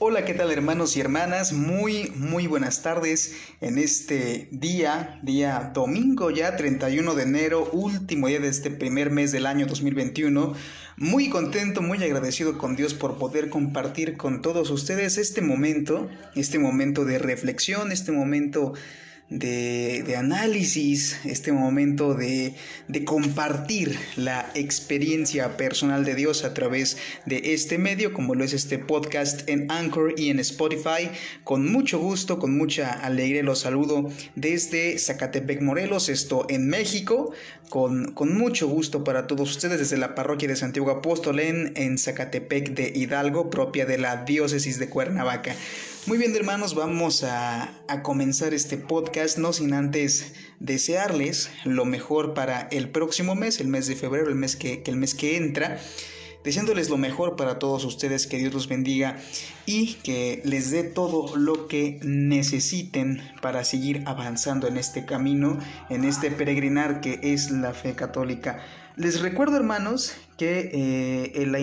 Hola, ¿qué tal hermanos y hermanas? Muy, muy buenas tardes en este día, día domingo ya, 31 de enero, último día de este primer mes del año 2021. Muy contento, muy agradecido con Dios por poder compartir con todos ustedes este momento, este momento de reflexión, este momento de, análisis, este momento de, compartir la experiencia personal de Dios a través de este medio, como lo es este podcast en Anchor y en Spotify. Con mucho gusto, con mucha alegría los saludo desde Zacatepec, Morelos, esto en México, con, con mucho gusto para todos ustedes desde la parroquia de Santiago Apóstol en, en Zacatepec de Hidalgo, propia de la diócesis de Cuernavaca. Muy bien hermanos, vamos a, comenzar este podcast, no sin antes desearles lo mejor para el próximo mes, el mes de febrero, el mes que, el mes que entra deseándoles lo mejor para todos ustedes, que Dios los bendiga y que les dé todo lo que necesiten para seguir avanzando en este camino, en este peregrinar que es la fe católica. Les recuerdo, hermanos, que eh, la,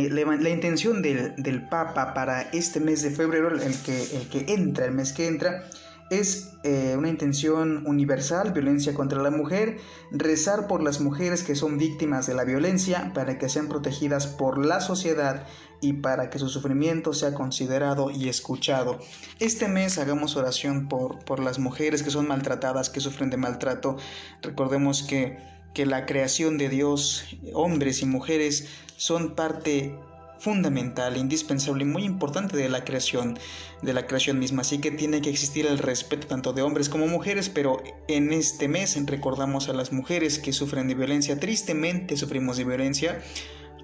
intención del, Papa para este mes de febrero, el que, entra, el mes que entra, es eh, una intención universal, violencia contra la mujer, rezar por las mujeres que son víctimas de la violencia para que sean protegidas por la sociedad y para que su sufrimiento sea considerado y escuchado. Este mes hagamos oración por, por las mujeres que son maltratadas, que sufren de maltrato. Recordemos que que la creación de Dios, hombres y mujeres, son parte fundamental, indispensable y muy importante de la creación, de la creación misma. Así que tiene que existir el respeto tanto de hombres como mujeres, pero en este mes recordamos a las mujeres que sufren de violencia, tristemente sufrimos de violencia.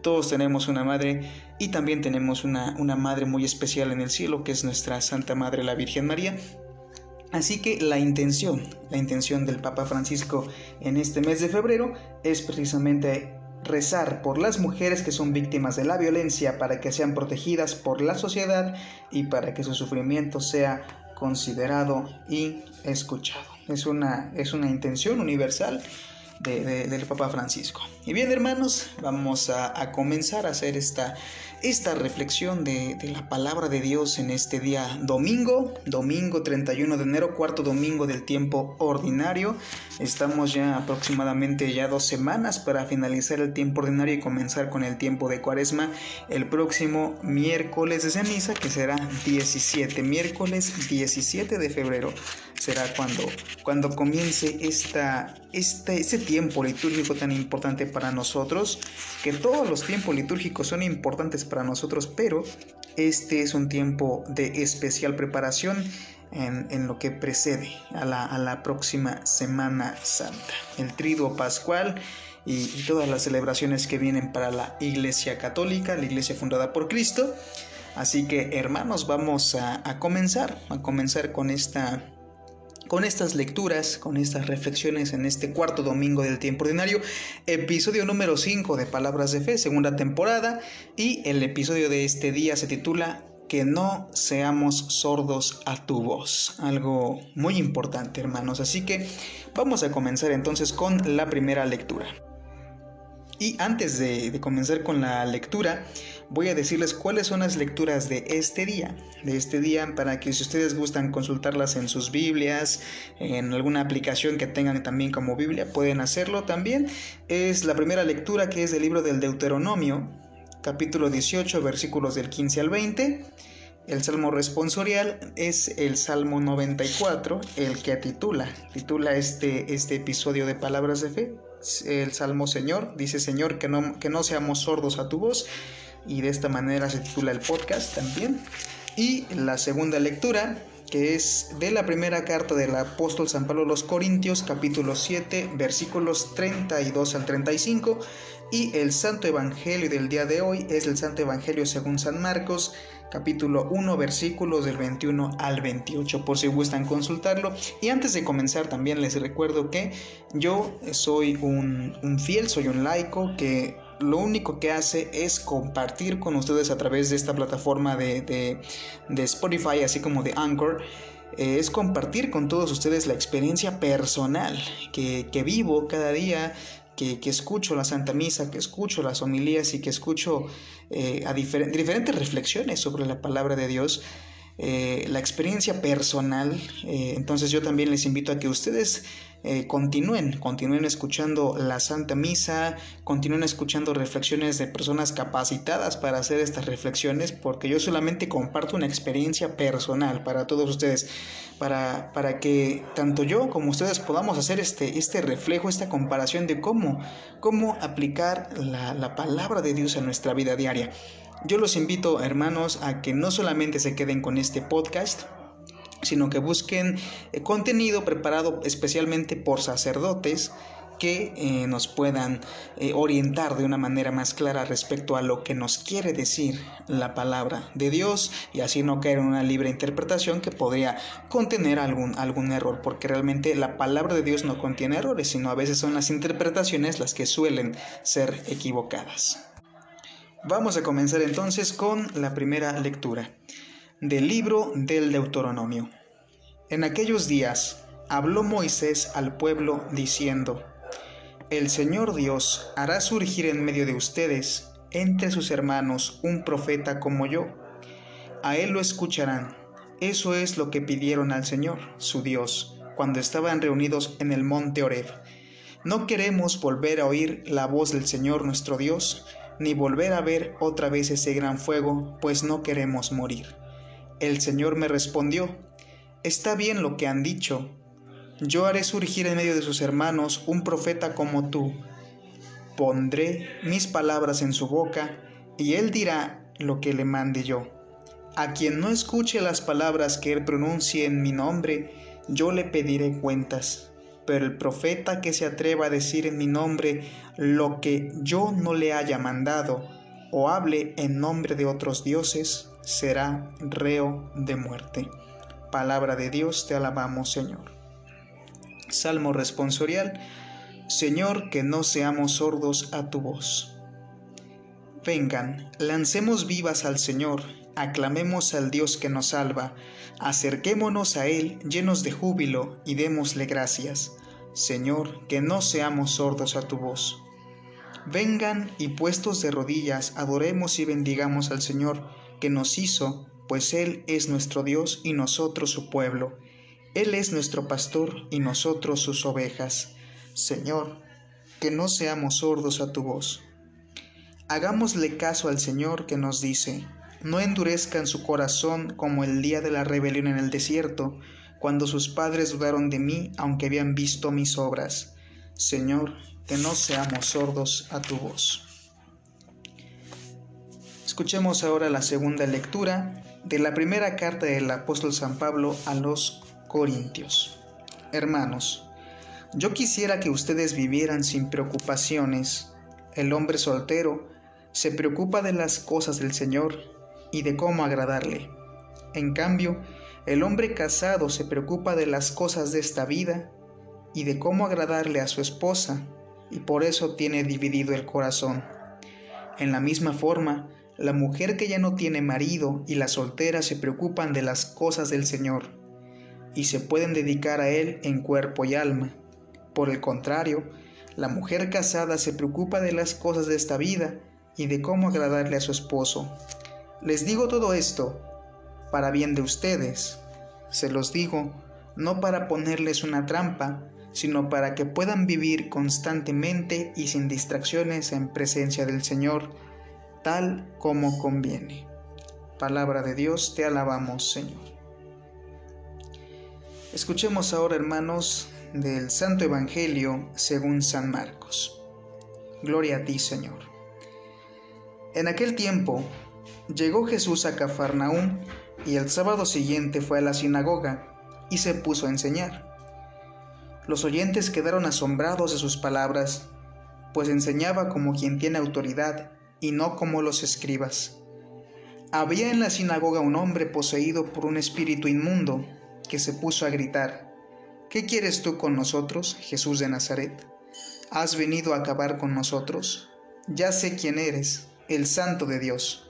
Todos tenemos una madre y también tenemos una, una madre muy especial en el cielo, que es nuestra Santa Madre la Virgen María, Así que la intención, la intención del Papa Francisco en este mes de febrero es precisamente rezar por las mujeres que son víctimas de la violencia para que sean protegidas por la sociedad y para que su sufrimiento sea considerado y escuchado. Es una, es una intención universal del Papa Francisco. Y bien hermanos, vamos a, comenzar a hacer esta, esta reflexión de, la palabra de Dios en este día domingo, domingo 31 de enero, cuarto domingo del tiempo ordinario. Estamos ya aproximadamente ya dos semanas para finalizar el tiempo ordinario y comenzar con el tiempo de cuaresma el próximo miércoles de ceniza que será 17, miércoles 17 de febrero será cuando, cuando comience este, este tiempo litúrgico tan importante para nosotros, que todos los tiempos litúrgicos son importantes para nosotros, pero este es un tiempo de especial preparación en, lo que precede a la, próxima Semana Santa, el triduo pascual y, todas las celebraciones que vienen para la Iglesia Católica, la Iglesia fundada por Cristo. Así que hermanos, vamos a comenzar, a comenzar con esta con estas lecturas, con estas reflexiones en este cuarto domingo del tiempo ordinario, episodio número 5 de Palabras de Fe, segunda temporada, y el episodio de este día se titula Que no seamos sordos a tu voz. Algo muy importante, hermanos. Así que vamos a comenzar entonces con la primera lectura. Y antes de, comenzar con la lectura, voy a decirles cuáles son las lecturas de este día, de este día para que si ustedes gustan consultarlas en sus Biblias, en alguna aplicación que tengan también como Biblia, pueden hacerlo también. Es la primera lectura que es del libro del Deuteronomio, capítulo 18, versículos del 15 al 20. El salmo responsorial es el salmo 94, el que titula, titula este, este episodio de Palabras de Fe, el Salmo Señor. Dice Señor que no, que no seamos sordos a tu voz. Y de esta manera se titula el podcast también. Y la segunda lectura, que es de la primera carta del apóstol San Pablo a los Corintios, capítulo 7, versículos 32 al 35. Y el Santo Evangelio del día de hoy es el Santo Evangelio según San Marcos, capítulo 1, versículos del 21 al 28, por si gustan consultarlo. Y antes de comenzar también les recuerdo que yo soy un, fiel, soy un laico que lo único que hace es compartir con ustedes a través de esta plataforma de, Spotify, así como de Anchor, eh, es compartir con todos ustedes la experiencia personal que, que vivo cada día que, escucho la Santa Misa, que escucho las homilías y que escucho eh, a diferentes reflexiones sobre la palabra de Dios. Eh, la experiencia personal. Eh, entonces yo también les invito a que ustedes eh, continúen, continúen escuchando la Santa Misa, continúen escuchando reflexiones de personas capacitadas para hacer estas reflexiones, porque yo solamente comparto una experiencia personal para todos ustedes, para, para que tanto yo como ustedes podamos hacer este, este reflejo, esta comparación de cómo, cómo aplicar la, la palabra de Dios en nuestra vida diaria. Yo los invito, hermanos, a que no solamente se queden con este podcast, sino que busquen eh, contenido preparado especialmente por sacerdotes que eh, nos puedan eh, orientar de una manera más clara respecto a lo que nos quiere decir la palabra de Dios y así no caer en una libre interpretación que podría contener algún, algún error, porque realmente la palabra de Dios no contiene errores, sino a veces son las interpretaciones las que suelen ser equivocadas. Vamos a comenzar entonces con la primera lectura del libro del Deuteronomio. En aquellos días habló Moisés al pueblo diciendo, El Señor Dios hará surgir en medio de ustedes, entre sus hermanos, un profeta como yo. A él lo escucharán. Eso es lo que pidieron al Señor, su Dios, cuando estaban reunidos en el monte Oreb. No queremos volver a oír la voz del Señor nuestro Dios, ni volver a ver otra vez ese gran fuego, pues no queremos morir. El Señor me respondió, Está bien lo que han dicho. Yo haré surgir en medio de sus hermanos un profeta como tú. Pondré mis palabras en su boca, y él dirá lo que le mande yo. A quien no escuche las palabras que él pronuncie en mi nombre, yo le pediré cuentas pero el profeta que se atreva a decir en mi nombre lo que yo no le haya mandado, o hable en nombre de otros dioses, será reo de muerte. Palabra de Dios, te alabamos, Señor. Salmo responsorial, Señor, que no seamos sordos a tu voz. Vengan, lancemos vivas al Señor, aclamemos al Dios que nos salva, acerquémonos a Él llenos de júbilo y démosle gracias. Señor, que no seamos sordos a tu voz. Vengan y puestos de rodillas, adoremos y bendigamos al Señor, que nos hizo, pues Él es nuestro Dios y nosotros su pueblo. Él es nuestro pastor y nosotros sus ovejas. Señor, que no seamos sordos a tu voz. Hagámosle caso al Señor que nos dice, no endurezcan su corazón como el día de la rebelión en el desierto, cuando sus padres dudaron de mí aunque habían visto mis obras. Señor, que no seamos sordos a tu voz. Escuchemos ahora la segunda lectura de la primera carta del apóstol San Pablo a los Corintios. Hermanos, yo quisiera que ustedes vivieran sin preocupaciones. El hombre soltero se preocupa de las cosas del Señor y de cómo agradarle. En cambio, el hombre casado se preocupa de las cosas de esta vida y de cómo agradarle a su esposa, y por eso tiene dividido el corazón. En la misma forma, la mujer que ya no tiene marido y la soltera se preocupan de las cosas del Señor, y se pueden dedicar a Él en cuerpo y alma. Por el contrario, la mujer casada se preocupa de las cosas de esta vida y de cómo agradarle a su esposo. Les digo todo esto para bien de ustedes. Se los digo no para ponerles una trampa, sino para que puedan vivir constantemente y sin distracciones en presencia del Señor, tal como conviene. Palabra de Dios, te alabamos, Señor. Escuchemos ahora, hermanos, del Santo Evangelio según San Marcos. Gloria a ti, Señor. En aquel tiempo llegó Jesús a Cafarnaúm y el sábado siguiente fue a la sinagoga y se puso a enseñar. Los oyentes quedaron asombrados de sus palabras, pues enseñaba como quien tiene autoridad y no como los escribas. Había en la sinagoga un hombre poseído por un espíritu inmundo que se puso a gritar, ¿Qué quieres tú con nosotros, Jesús de Nazaret? ¿Has venido a acabar con nosotros? Ya sé quién eres, el santo de Dios.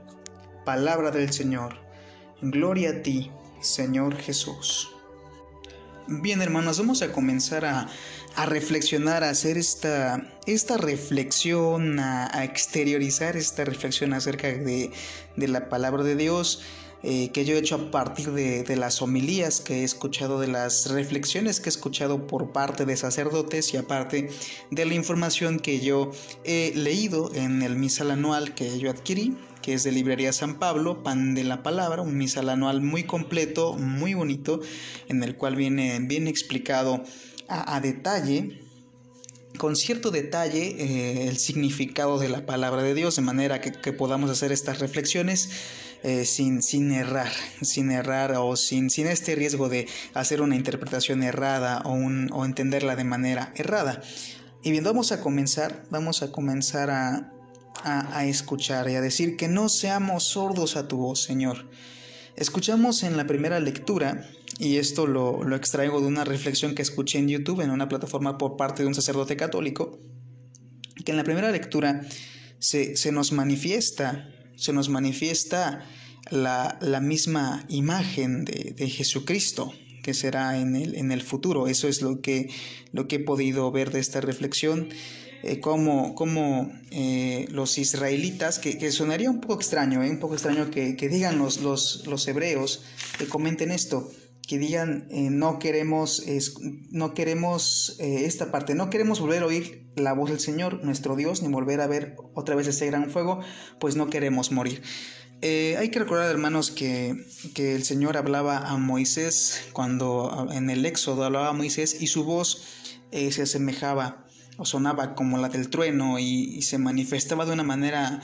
Palabra del Señor. Gloria a ti, Señor Jesús. Bien hermanos, vamos a comenzar a, reflexionar, a hacer esta, esta reflexión, a, exteriorizar esta reflexión acerca de, de la palabra de Dios. Eh, que yo he hecho a partir de, de, las homilías que he escuchado, de las reflexiones que he escuchado por parte de sacerdotes y aparte de la información que yo he leído en el misal anual que yo adquirí, que es de Librería San Pablo, Pan de la Palabra, un misal anual muy completo, muy bonito, en el cual viene bien explicado a, a detalle con cierto detalle eh, el significado de la palabra de Dios, de manera que, podamos hacer estas reflexiones eh, sin, sin errar, sin errar o sin, sin este riesgo de hacer una interpretación errada o, entenderla de manera errada. Y bien, vamos a comenzar, vamos a comenzar a, a escuchar y a decir que no seamos sordos a tu voz, Señor. Escuchamos en la primera lectura, y esto lo, lo, extraigo de una reflexión que escuché en YouTube, en una plataforma por parte de un sacerdote católico, que en la primera lectura se, se nos manifiesta se nos manifiesta la, misma imagen de, Jesucristo que será en el, en el futuro. Eso es lo que, lo que he podido ver de esta reflexión. Eh, como, como eh, los israelitas, que, sonaría un poco extraño, eh, un poco extraño que, digan los, los, los, hebreos, que comenten esto, que digan no queremos, no queremos esta parte, no queremos volver a oír la voz del Señor, nuestro Dios, ni volver a ver otra vez ese gran fuego, pues no queremos morir. Hay que recordar, hermanos, que, que, el Señor hablaba a Moisés cuando en el Éxodo hablaba a Moisés y su voz se asemejaba sonaba como la del trueno y, se manifestaba de una manera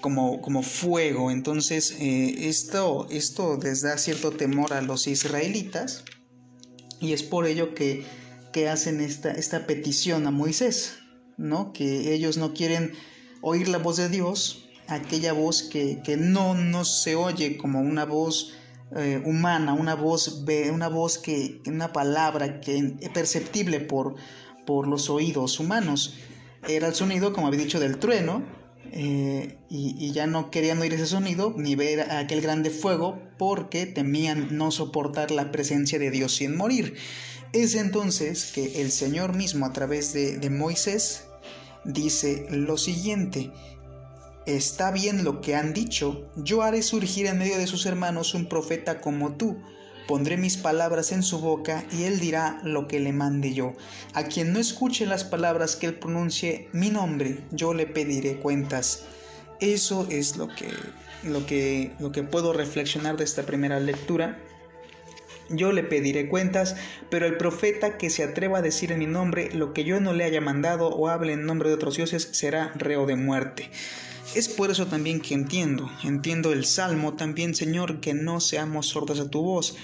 como, como fuego. Entonces, eh, esto, esto les da cierto temor a los israelitas y es por ello que, que hacen esta, esta petición a Moisés. ¿no? Que ellos no quieren oír la voz de Dios, aquella voz que, no, no se oye como una voz eh, humana, una voz, una voz que, una palabra que es perceptible por, por los oídos humanos. Era el sonido, como había dicho, del trueno, eh, y, ya no querían oír ese sonido ni ver aquel grande fuego porque temían no soportar la presencia de Dios sin morir. Es entonces que el Señor mismo a través de Moisés dice lo siguiente, Está bien lo que han dicho, yo haré surgir en medio de sus hermanos un profeta como tú. Pondré mis palabras en su boca y él dirá lo que le mande yo. A quien no escuche las palabras que él pronuncie mi nombre, yo le pediré cuentas. Eso es lo que, lo que, lo que puedo reflexionar de esta primera lectura yo le pediré cuentas, pero el profeta que se atreva a decir en mi nombre lo que yo no le haya mandado o hable en nombre de otros dioses será reo de muerte. Es por eso también que entiendo, entiendo el salmo también, Señor, que no seamos sordos a tu voz.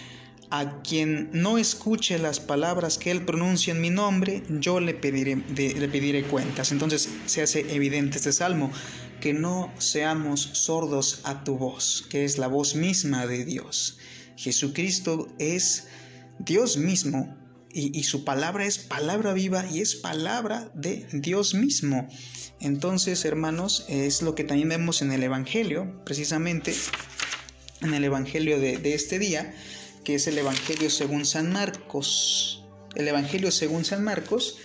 A quien no escuche las palabras que él pronuncia en mi nombre, yo le pediré, le pediré cuentas. Entonces se hace evidente este salmo, que no seamos sordos a tu voz, que es la voz misma de Dios. Jesucristo es Dios mismo y, su palabra es palabra viva y es palabra de Dios mismo. Entonces, hermanos, es lo que también vemos en el Evangelio, precisamente en el Evangelio de, este día, que es el Evangelio según San Marcos. El Evangelio según San Marcos,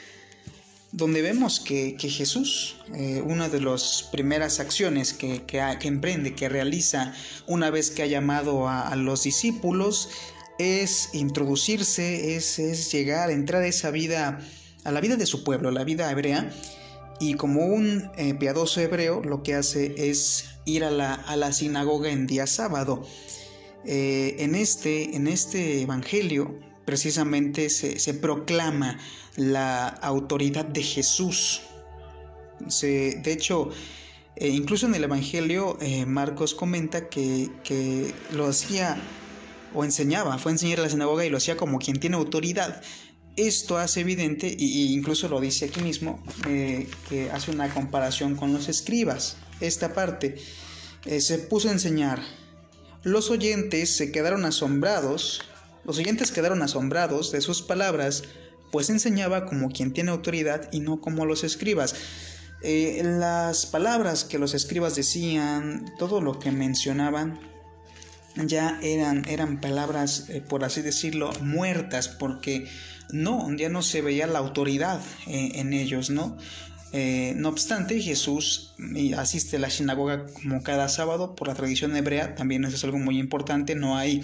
donde vemos que, Jesús, eh, una de las primeras acciones que, que, emprende, que realiza una vez que ha llamado a, los discípulos, es introducirse, es, es, llegar, entrar a esa vida, a la vida de su pueblo, la vida hebrea, y como un eh, piadoso hebreo, lo que hace es ir a la, a la sinagoga en día sábado. Eh, en, este, en este evangelio, precisamente se, proclama la autoridad de Jesús. de hecho, eh, incluso en el Evangelio, Marcos comenta que, lo hacía o enseñaba, fue a enseñar a la sinagoga y lo hacía como quien tiene autoridad. Esto hace evidente, e incluso lo dice aquí mismo, eh, que hace una comparación con los escribas. Esta parte se puso a enseñar los oyentes se quedaron asombrados, los oyentes quedaron asombrados de sus palabras, pues enseñaba como quien tiene autoridad y no como los escribas. Eh, las palabras que los escribas decían, todo lo que mencionaban, ya eran, eran palabras, eh, por así decirlo, muertas, porque no, ya no se veía la autoridad eh, en ellos, ¿no? no obstante, Jesús asiste a la sinagoga como cada sábado por la tradición hebrea, también eso es algo muy importante, no hay,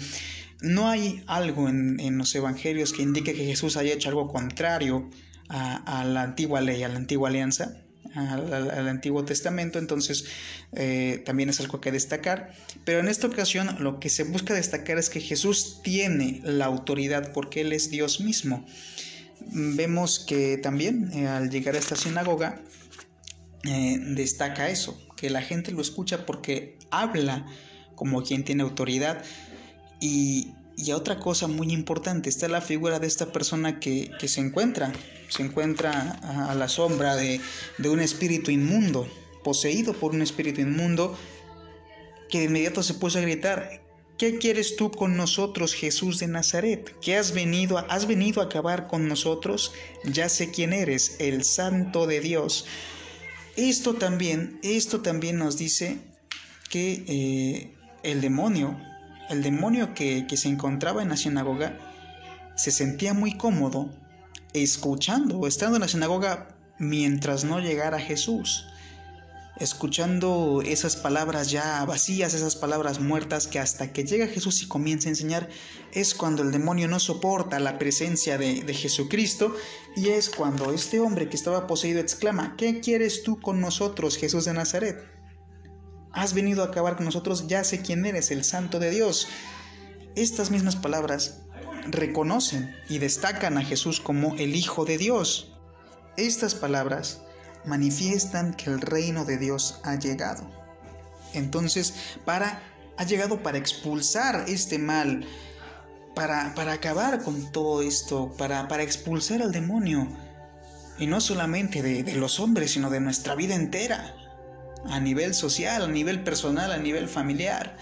no hay algo en, en los evangelios que indique que Jesús haya hecho algo contrario a, a la antigua ley, a la antigua alianza, al, Antiguo Testamento, entonces eh, también es algo que destacar. Pero en esta ocasión lo que se busca destacar es que Jesús tiene la autoridad porque Él es Dios mismo. Vemos que también eh, al llegar a esta sinagoga eh, destaca eso, que la gente lo escucha porque habla como quien tiene autoridad y, y otra cosa muy importante, está la figura de esta persona que, se encuentra, se encuentra a, la sombra de, de, un espíritu inmundo, poseído por un espíritu inmundo, que de inmediato se puso a gritar, ¿qué quieres tú con nosotros, Jesús de Nazaret? ¿Qué has venido, has venido a acabar con nosotros? Ya sé quién eres, el Santo de Dios. Esto también, esto también nos dice que eh, el demonio el demonio que, se encontraba en la sinagoga se sentía muy cómodo escuchando, estando en la sinagoga mientras no llegara Jesús, escuchando esas palabras ya vacías, esas palabras muertas que hasta que llega Jesús y comienza a enseñar, es cuando el demonio no soporta la presencia de, de Jesucristo y es cuando este hombre que estaba poseído exclama, ¿qué quieres tú con nosotros, Jesús de Nazaret? Has venido a acabar con nosotros, ya sé quién eres, el Santo de Dios. Estas mismas palabras reconocen y destacan a Jesús como el Hijo de Dios. Estas palabras manifiestan que el reino de Dios ha llegado. Entonces, para ha llegado para expulsar este mal, para, para acabar con todo esto, para, para expulsar al demonio. Y no solamente de, de los hombres, sino de nuestra vida entera a nivel social, a nivel personal, a nivel familiar.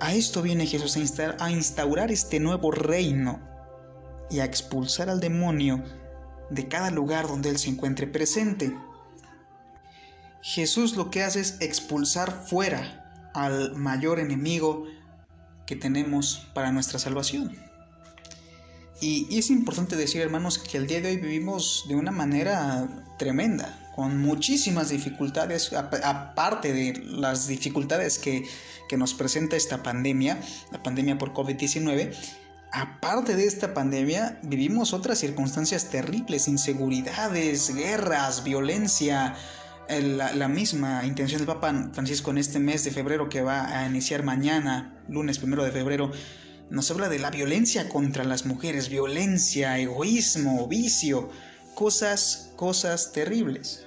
A esto viene Jesús a instaurar este nuevo reino y a expulsar al demonio de cada lugar donde Él se encuentre presente. Jesús lo que hace es expulsar fuera al mayor enemigo que tenemos para nuestra salvación. Y, es importante decir, hermanos, que el día de hoy vivimos de una manera tremenda con muchísimas dificultades, aparte de las dificultades que, nos presenta esta pandemia, la pandemia por COVID-19, aparte de esta pandemia, vivimos otras circunstancias terribles, inseguridades, guerras, violencia. La, misma intención del Papa Francisco en este mes de febrero que va a iniciar mañana, lunes primero de febrero, nos habla de la violencia contra las mujeres, violencia, egoísmo, vicio, cosas, cosas terribles.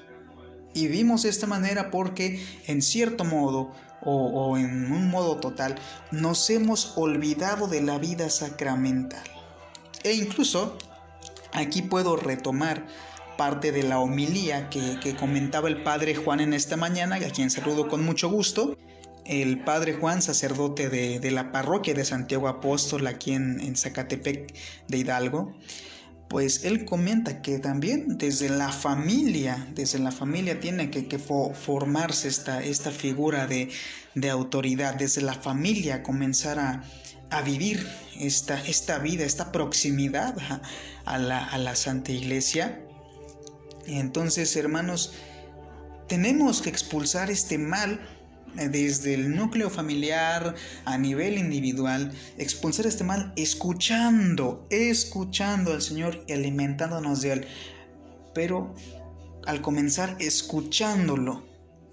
Y vimos de esta manera porque en cierto modo o, en un modo total nos hemos olvidado de la vida sacramental. E incluso aquí puedo retomar parte de la homilía que, comentaba el padre Juan en esta mañana, a quien saludo con mucho gusto. El padre Juan, sacerdote de, la parroquia de Santiago Apóstol, aquí en, en Zacatepec de Hidalgo, pues él comenta que también desde la familia, desde la familia tiene que, formarse esta, esta figura de, autoridad, desde la familia comenzar a, vivir esta, esta, vida, esta proximidad a, la, a la Santa Iglesia. Entonces, hermanos, tenemos que expulsar este mal desde el núcleo familiar a nivel individual, expulsar este mal escuchando, escuchando al Señor y alimentándonos de Él. Pero al comenzar escuchándolo,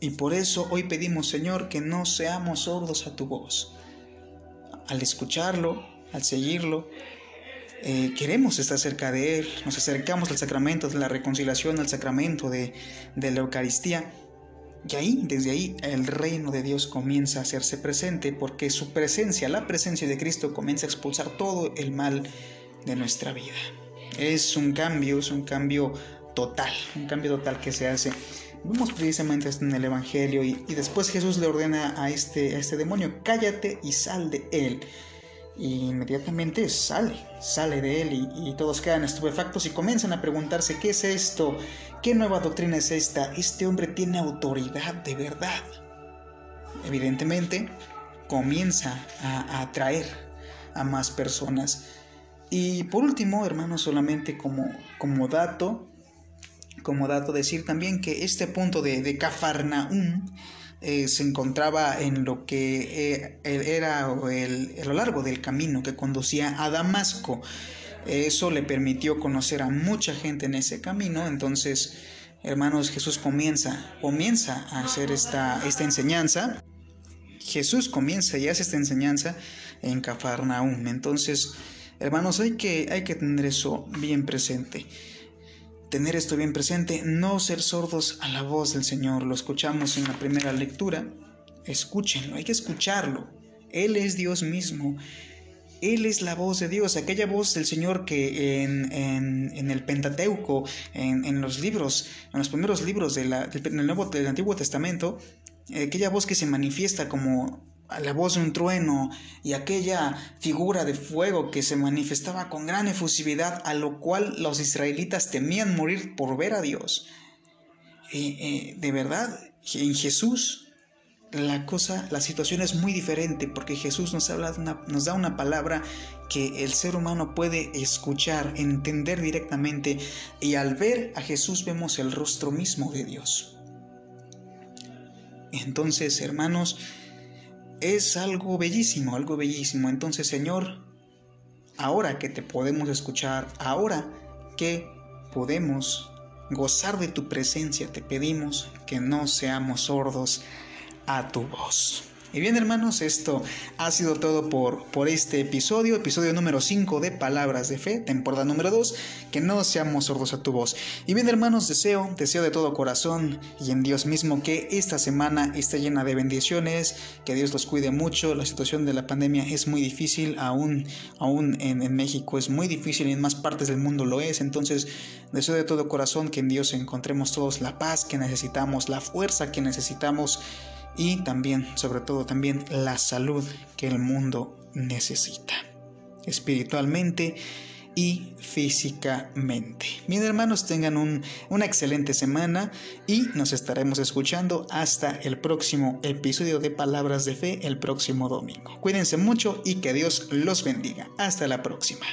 y por eso hoy pedimos, Señor, que no seamos sordos a tu voz. Al escucharlo, al seguirlo, eh, queremos estar cerca de Él, nos acercamos al sacramento de la reconciliación, al sacramento de, de la Eucaristía y ahí, desde ahí, el reino de Dios comienza a hacerse presente porque su presencia, la presencia de Cristo, comienza a expulsar todo el mal de nuestra vida. Es un cambio, es un cambio total, un cambio total que se hace. Vemos precisamente esto en el Evangelio y, después Jesús le ordena a este, a este demonio, cállate y sal de él. Y inmediatamente sale, sale de él y, todos quedan estupefactos y comienzan a preguntarse, ¿qué es esto? ¿Qué nueva doctrina es esta? Este hombre tiene autoridad de verdad. Evidentemente, comienza a atraer a más personas. Y por último, hermanos, solamente como, como dato, como dato decir también que este punto de, de Cafarnaum eh, se encontraba en lo que eh, era el, a lo largo del camino que conducía a Damasco. Eso le permitió conocer a mucha gente en ese camino. Entonces, hermanos, Jesús comienza, comienza a hacer esta, esta enseñanza. Jesús comienza y hace esta enseñanza en Cafarnaum. Entonces, hermanos, hay que, hay que tener eso bien presente. Tener esto bien presente, no ser sordos a la voz del Señor. Lo escuchamos en la primera lectura. Escúchenlo, hay que escucharlo. Él es Dios mismo. Él es la voz de Dios, aquella voz del Señor que en, en, el Pentateuco, en, en, los libros, en los primeros libros del, del Antiguo Testamento, aquella voz que se manifiesta como la voz de un trueno y aquella figura de fuego que se manifestaba con gran efusividad, a lo cual los israelitas temían morir por ver a Dios. Eh, de verdad, en Jesús la cosa, la situación es muy diferente porque Jesús nos, habla nos da una palabra que el ser humano puede escuchar, entender directamente y al ver a Jesús vemos el rostro mismo de Dios. Entonces, hermanos, es algo bellísimo, algo bellísimo. Entonces, Señor, ahora que te podemos escuchar, ahora que podemos gozar de tu presencia, te pedimos que no seamos sordos a tu voz. Y bien hermanos, esto ha sido todo por, por este episodio, episodio número 5 de Palabras de Fe, temporada número 2, que no seamos sordos a tu voz. Y bien hermanos, deseo, deseo de todo corazón y en Dios mismo que esta semana esté llena de bendiciones, que Dios los cuide mucho, la situación de la pandemia es muy difícil, aún, aún en, en México es muy difícil y en más partes del mundo lo es, entonces deseo de todo corazón que en Dios encontremos todos la paz que necesitamos, la fuerza que necesitamos y también, sobre todo también, la salud que el mundo necesita, espiritualmente y físicamente. Mis hermanos, tengan una excelente semana y nos estaremos escuchando hasta el próximo episodio de Palabras de Fe el próximo domingo. Cuídense mucho y que Dios los bendiga. Hasta la próxima.